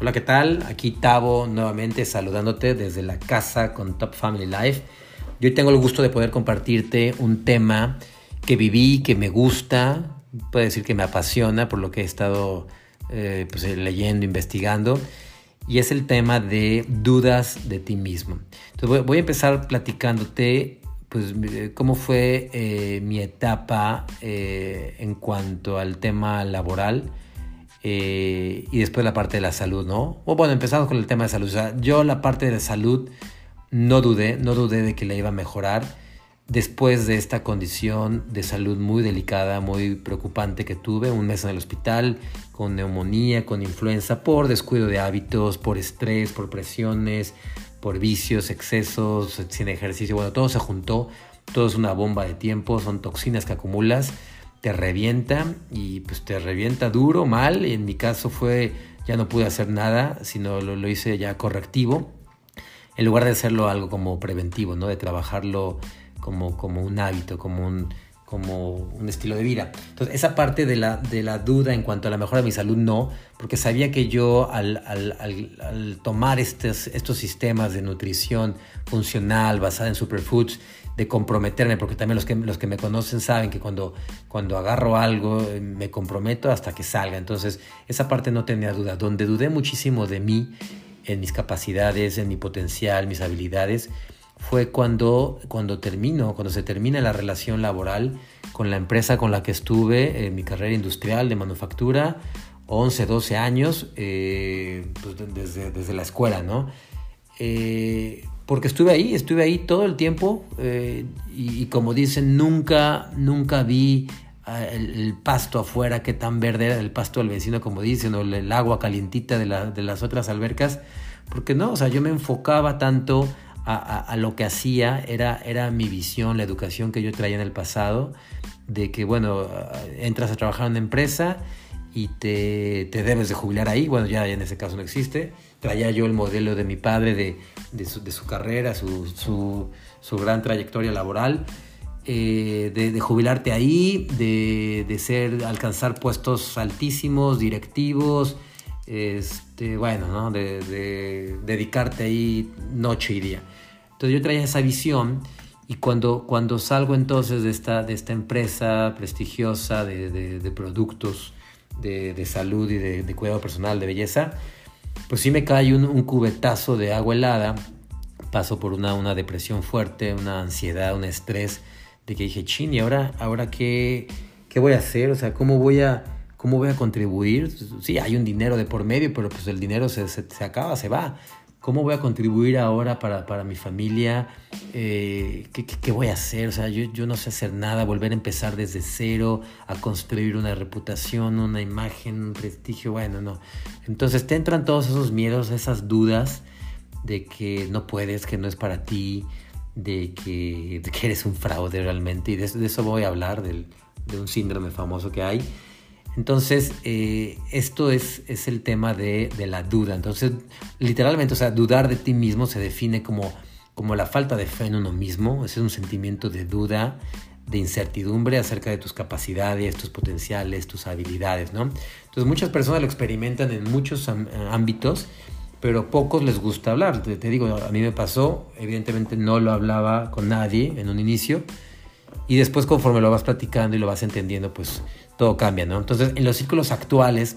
Hola, ¿qué tal? Aquí Tavo nuevamente saludándote desde la casa con Top Family Life. Yo tengo el gusto de poder compartirte un tema que viví, que me gusta, puedo decir que me apasiona por lo que he estado eh, pues, leyendo, investigando, y es el tema de dudas de ti mismo. Entonces voy, a empezar platicándote pues cómo fue eh, mi etapa eh, en cuanto al tema laboral eh, y después la parte de la salud, ¿no? O bueno, empezamos con el tema de salud. O sea, yo la parte de salud no dudé, no dudé de que la iba a mejorar después de esta condición de salud muy delicada, muy preocupante que tuve, un mes en el hospital con neumonía, con influenza, por descuido de hábitos, por estrés, por presiones, por vicios, excesos, sin ejercicio, bueno, todo se juntó, todo es una bomba de tiempo, son toxinas que acumulas te revienta y pues te revienta duro, mal. En mi caso fue, ya no pude hacer nada, sino lo, lo, hice ya correctivo, en lugar de hacerlo algo como preventivo, ¿no? De trabajarlo como, como un hábito, como un, como un estilo de vida. Entonces, esa parte de la, de la duda en cuanto a la mejora de mi salud, no, porque sabía que yo al, al, al, al tomar estos, estos sistemas de nutrición funcional basada en superfoods, de comprometerme, porque también los que, los que me conocen saben que cuando, cuando agarro algo eh, me comprometo hasta que salga. Entonces, esa parte no tenía duda. Donde dudé muchísimo de mí, en mis capacidades, en mi potencial, mis habilidades, fue cuando, cuando termino, cuando se termina la relación laboral con la empresa con la que estuve en mi carrera industrial de manufactura, 11, 12 años, eh, pues desde, desde la escuela, ¿no? Eh, porque estuve ahí, estuve ahí todo el tiempo eh, y, como dicen, nunca, nunca vi ah, el, pasto afuera, que tan verde era el pasto del vecino, como dicen, o el, agua calientita de, las otras albercas, porque no, o sea, yo me enfocaba tanto a, lo que hacía, era, era mi visión, la educación que yo traía en el pasado, de que, bueno, entras a trabajar en una empresa y te, te debes de jubilar ahí, bueno, ya en ese caso no existe, traía yo el modelo de mi padre de, de, su, de su, carrera, su, su, su, gran trayectoria laboral, eh, de, jubilarte ahí, de, ser, alcanzar puestos altísimos, directivos, este, bueno, ¿no? de, dedicarte ahí noche y día. Entonces yo traía esa visión y cuando, cuando salgo entonces de esta, de esta empresa prestigiosa de productos de, salud y de, cuidado personal, de belleza, pues sí me cae un, cubetazo de agua helada, paso por una, una, depresión fuerte, una ansiedad, un estrés, de que dije, chin, ¿y ahora, ahora qué, qué voy a hacer? O sea, ¿cómo voy a, cómo voy a contribuir? Sí, hay un dinero de por medio, pero pues el dinero se, se, se acaba, se va. ¿Cómo voy a contribuir ahora para, para mi familia? Eh, ¿qué, ¿qué, voy a hacer? O sea, yo, yo, no sé hacer nada, volver a empezar desde cero, a construir una reputación, una imagen, un prestigio, bueno, no. Entonces te entran todos esos miedos, esas dudas de que no puedes, que no es para ti, de que, de que eres un fraude realmente. Y de, de eso voy a hablar, del, de un síndrome famoso que hay entonces, eh, esto es, es, el tema de, de, la duda. Entonces, literalmente, o sea, dudar de ti mismo se define como, como la falta de fe en uno mismo. Es un sentimiento de duda, de incertidumbre acerca de tus capacidades, tus potenciales, tus habilidades, ¿no? Entonces, muchas personas lo experimentan en muchos ámbitos, pero pocos les gusta hablar. Te, te digo, a mí me pasó, evidentemente no lo hablaba con nadie en un inicio, y después conforme lo vas platicando y lo vas entendiendo, pues todo cambia, ¿no? Entonces, en los círculos actuales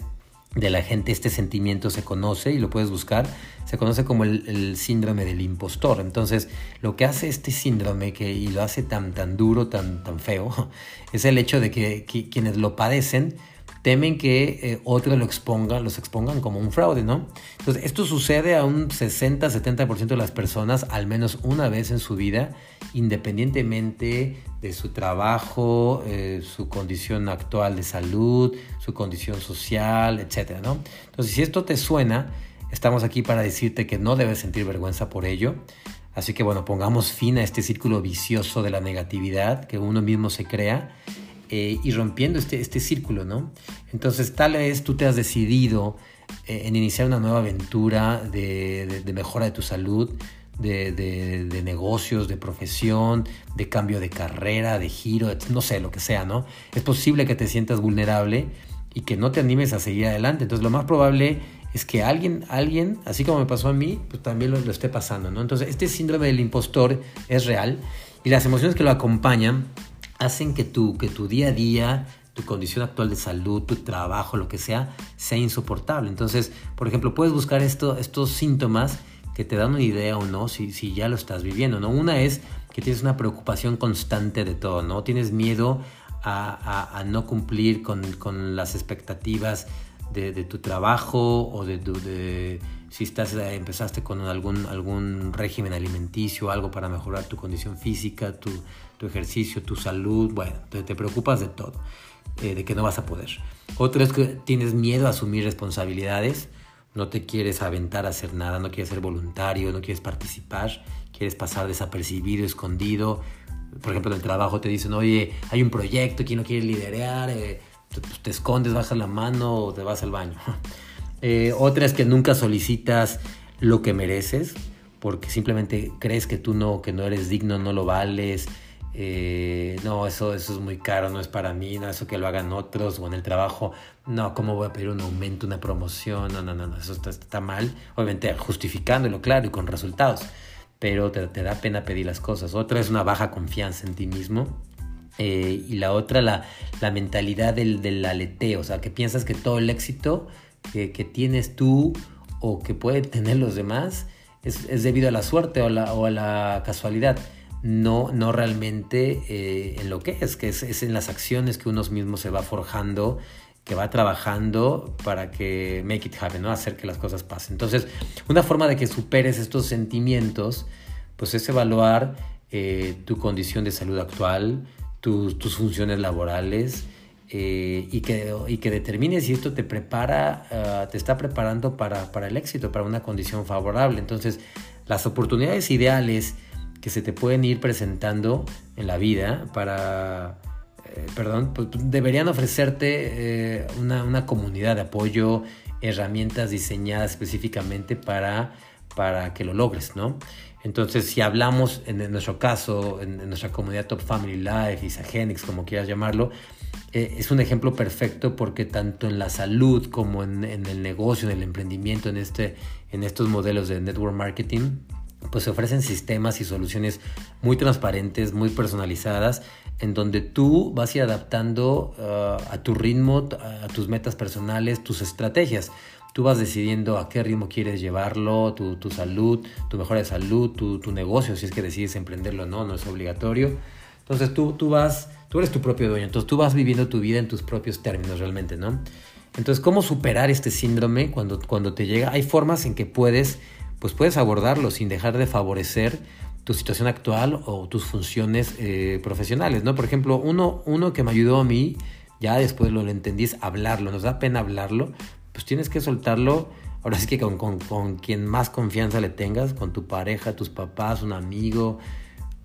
de la gente este sentimiento se conoce y lo puedes buscar, se conoce como el, síndrome del impostor. Entonces, lo que hace este síndrome que, y lo hace tan, tan duro, tan, tan feo, es el hecho de que, que quienes lo padecen temen que eh, otros lo expongan, los expongan como un fraude, ¿no? Entonces, esto sucede a un 60-70% de las personas al menos una vez en su vida, independientemente de su trabajo, eh, su condición actual de salud, su condición social, etcétera, ¿no? Entonces, si esto te suena, estamos aquí para decirte que no debes sentir vergüenza por ello. Así que bueno, pongamos fin a este círculo vicioso de la negatividad que uno mismo se crea eh, y rompiendo este, este círculo, ¿no? Entonces tal vez tú te has decidido eh, en iniciar una nueva aventura de, mejora de tu salud, de, de, negocios, de profesión, de cambio de carrera, de giro, no sé, lo que sea, ¿no? Es posible que te sientas vulnerable y que no te animes a seguir adelante. Entonces lo más probable es que alguien, alguien, así como me pasó a mí, pues también lo esté pasando, ¿no? Entonces, este síndrome del impostor es real y las emociones que lo acompañan hacen que tu, que tu día a día, tu condición actual de salud, tu trabajo, lo que sea, sea insoportable. Entonces, por ejemplo, puedes buscar esto, estos síntomas que te dan una idea o no si, si ya lo estás viviendo, ¿no? Una es que tienes una preocupación constante de todo, ¿no? Tienes miedo a, a, no cumplir con, con las expectativas de, de, tu trabajo o de, de si estás, eh, empezaste con algún, algún régimen alimenticio, algo para mejorar tu condición física, tu, tu ejercicio, tu salud, bueno, te, te preocupas de todo, eh, de que no vas a poder. Otro es que tienes miedo a asumir responsabilidades, no te quieres aventar a hacer nada, no quieres ser voluntario, no quieres participar, quieres pasar desapercibido, escondido. Por ejemplo, en el trabajo te dicen, oye, hay un proyecto, ¿quién no quiere liderar? Eh, te escondes, bajas la mano o te vas al baño. Eh, otra es que nunca solicitas lo que mereces porque simplemente crees que tú no, que no eres digno, no lo vales. Eh, no, eso, eso es muy caro, no es para mí, no, eso que lo hagan otros o en el trabajo, no, ¿cómo voy a pedir un aumento, una promoción? No, no, no, no eso está, está mal, obviamente justificándolo, claro, y con resultados, pero te, te, da pena pedir las cosas. Otra es una baja confianza en ti mismo, eh, y la otra, la, la mentalidad del, del, aleteo, o sea, que piensas que todo el éxito que, que tienes tú o que pueden tener los demás es, es debido a la suerte o, la, o, a la casualidad, no, no realmente eh, en lo que es, que es, es en las acciones que uno mismo se va forjando que va trabajando para que make it happen, ¿no? Hacer que las cosas pasen. Entonces, una forma de que superes estos sentimientos, pues es evaluar eh, tu condición de salud actual, tus, tus funciones laborales eh, y, que, y que determines si esto te prepara, uh, te está preparando para, para el éxito, para una condición favorable. Entonces, las oportunidades ideales que se te pueden ir presentando en la vida para, eh, perdón, pues deberían ofrecerte eh, una, una, comunidad de apoyo, herramientas diseñadas específicamente para, para que lo logres, ¿no? Entonces, si hablamos en, nuestro caso, en, nuestra comunidad Top Family Life, Isagenix, como quieras llamarlo, eh, es un ejemplo perfecto porque tanto en la salud como en, el negocio, en el emprendimiento, en, este, en estos modelos de network marketing, pues se ofrecen sistemas y soluciones muy transparentes, muy personalizadas, en donde tú vas a ir adaptando uh, a tu ritmo, a tus metas personales, tus estrategias. Tú vas decidiendo a qué ritmo quieres llevarlo, tu, salud, tu mejora de salud, tu, negocio, si es que decides emprenderlo o no, no es obligatorio. Entonces tú, tú vas, tú eres tu propio dueño, entonces tú vas viviendo tu vida en tus propios términos realmente, ¿no? Entonces, ¿cómo superar este síndrome cuando, cuando te llega? Hay formas en que puedes, pues puedes abordarlo sin dejar de favorecer tu situación actual o tus funciones eh, profesionales, ¿no? Por ejemplo, uno, uno que me ayudó a mí, ya después lo entendí, es hablarlo, nos da pena hablarlo, pues tienes que soltarlo, ahora sí que con, con, con, quien más confianza le tengas, con tu pareja, tus papás, un amigo,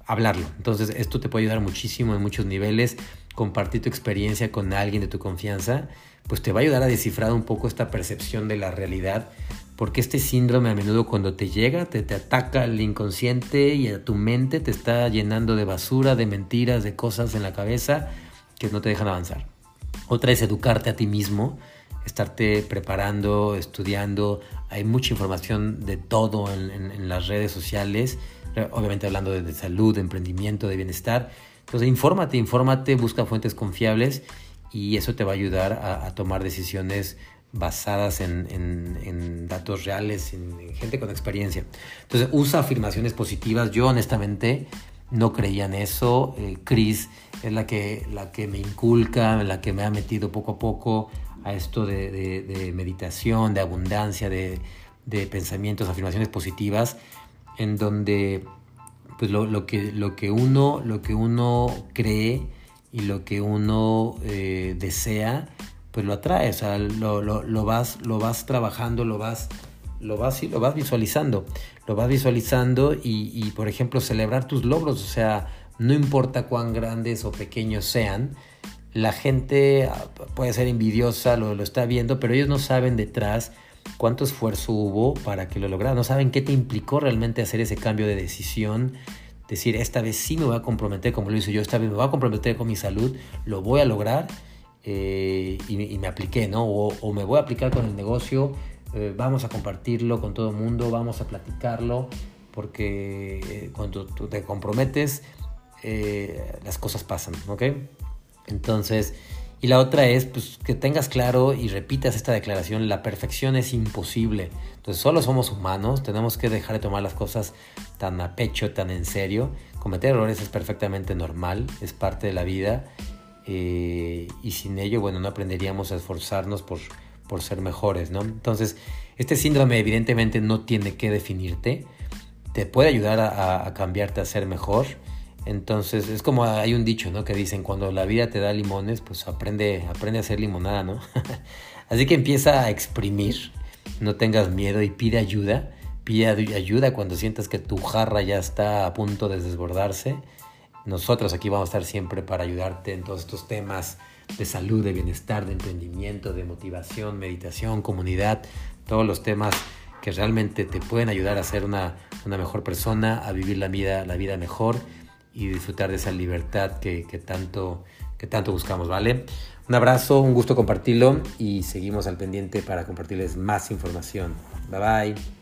hablarlo. Entonces esto te puede ayudar muchísimo en muchos niveles, compartir tu experiencia con alguien de tu confianza, pues te va a ayudar a descifrar un poco esta percepción de la realidad, porque este síndrome a menudo cuando te llega, te, te ataca al inconsciente y a tu mente te está llenando de basura, de mentiras, de cosas en la cabeza que no te dejan avanzar. Otra es educarte a ti mismo, estarte preparando, estudiando. Hay mucha información de todo en, en, en las redes sociales, obviamente hablando de, de, salud, de emprendimiento, de bienestar. Entonces, infórmate, infórmate, busca fuentes confiables y eso te va a ayudar a, a tomar decisiones basadas en, en, en datos reales, en, gente con experiencia. Entonces, usa afirmaciones positivas. Yo, honestamente, no creía en eso. Eh, Chris es la que, la que me inculca, la que me ha metido poco a poco a esto de, meditación, de abundancia, de, pensamientos, afirmaciones positivas, en donde pues lo, que, uno, lo que uno cree y lo que uno eh, desea, pues lo atrae, o sea, lo, lo, lo, vas, lo vas trabajando, lo vas, lo vas, lo vas visualizando, lo vas visualizando y, y, por ejemplo, celebrar tus logros, o sea, no importa cuán grandes o pequeños sean, la gente ah, puede ser envidiosa, lo, está viendo, pero ellos no saben detrás cuánto esfuerzo hubo para que lo lograran, no saben qué te implicó realmente hacer ese cambio de decisión, decir, esta vez sí me voy a comprometer, como lo hice yo, esta vez me voy a comprometer con mi salud, lo voy a lograr eh, y, me apliqué, ¿no? O, me voy a aplicar con el negocio, eh, vamos a compartirlo con todo el mundo, vamos a platicarlo, porque eh, cuando tú te comprometes, las cosas pasan, ¿ok? Entonces, y la otra es pues, que tengas claro y repitas esta declaración, la perfección es imposible. Entonces, solo somos humanos, tenemos que dejar de tomar las cosas tan a pecho, tan en serio. Cometer errores es perfectamente normal, es parte de la vida. y sin ello, bueno, no aprenderíamos a esforzarnos por, por ser mejores, ¿no? Entonces, este síndrome evidentemente no tiene que definirte, te puede ayudar a, cambiarte a ser mejor. Entonces, es como hay un dicho, ¿no? Que dicen, cuando la vida te da limones, pues aprende, aprende a hacer limonada, ¿no? Así que empieza a exprimir, no tengas miedo y pide ayuda. Pide ayuda cuando sientas que tu jarra ya está a punto de desbordarse. Nosotros aquí vamos a estar siempre para ayudarte en todos estos temas de salud, de bienestar, de emprendimiento, de motivación, meditación, comunidad, todos los temas que realmente te pueden ayudar a ser una, mejor persona, a vivir la vida, la vida mejor y disfrutar de esa libertad que, tanto, que tanto buscamos, ¿vale? Un abrazo, un gusto compartirlo y seguimos al pendiente para compartirles más información. Bye bye.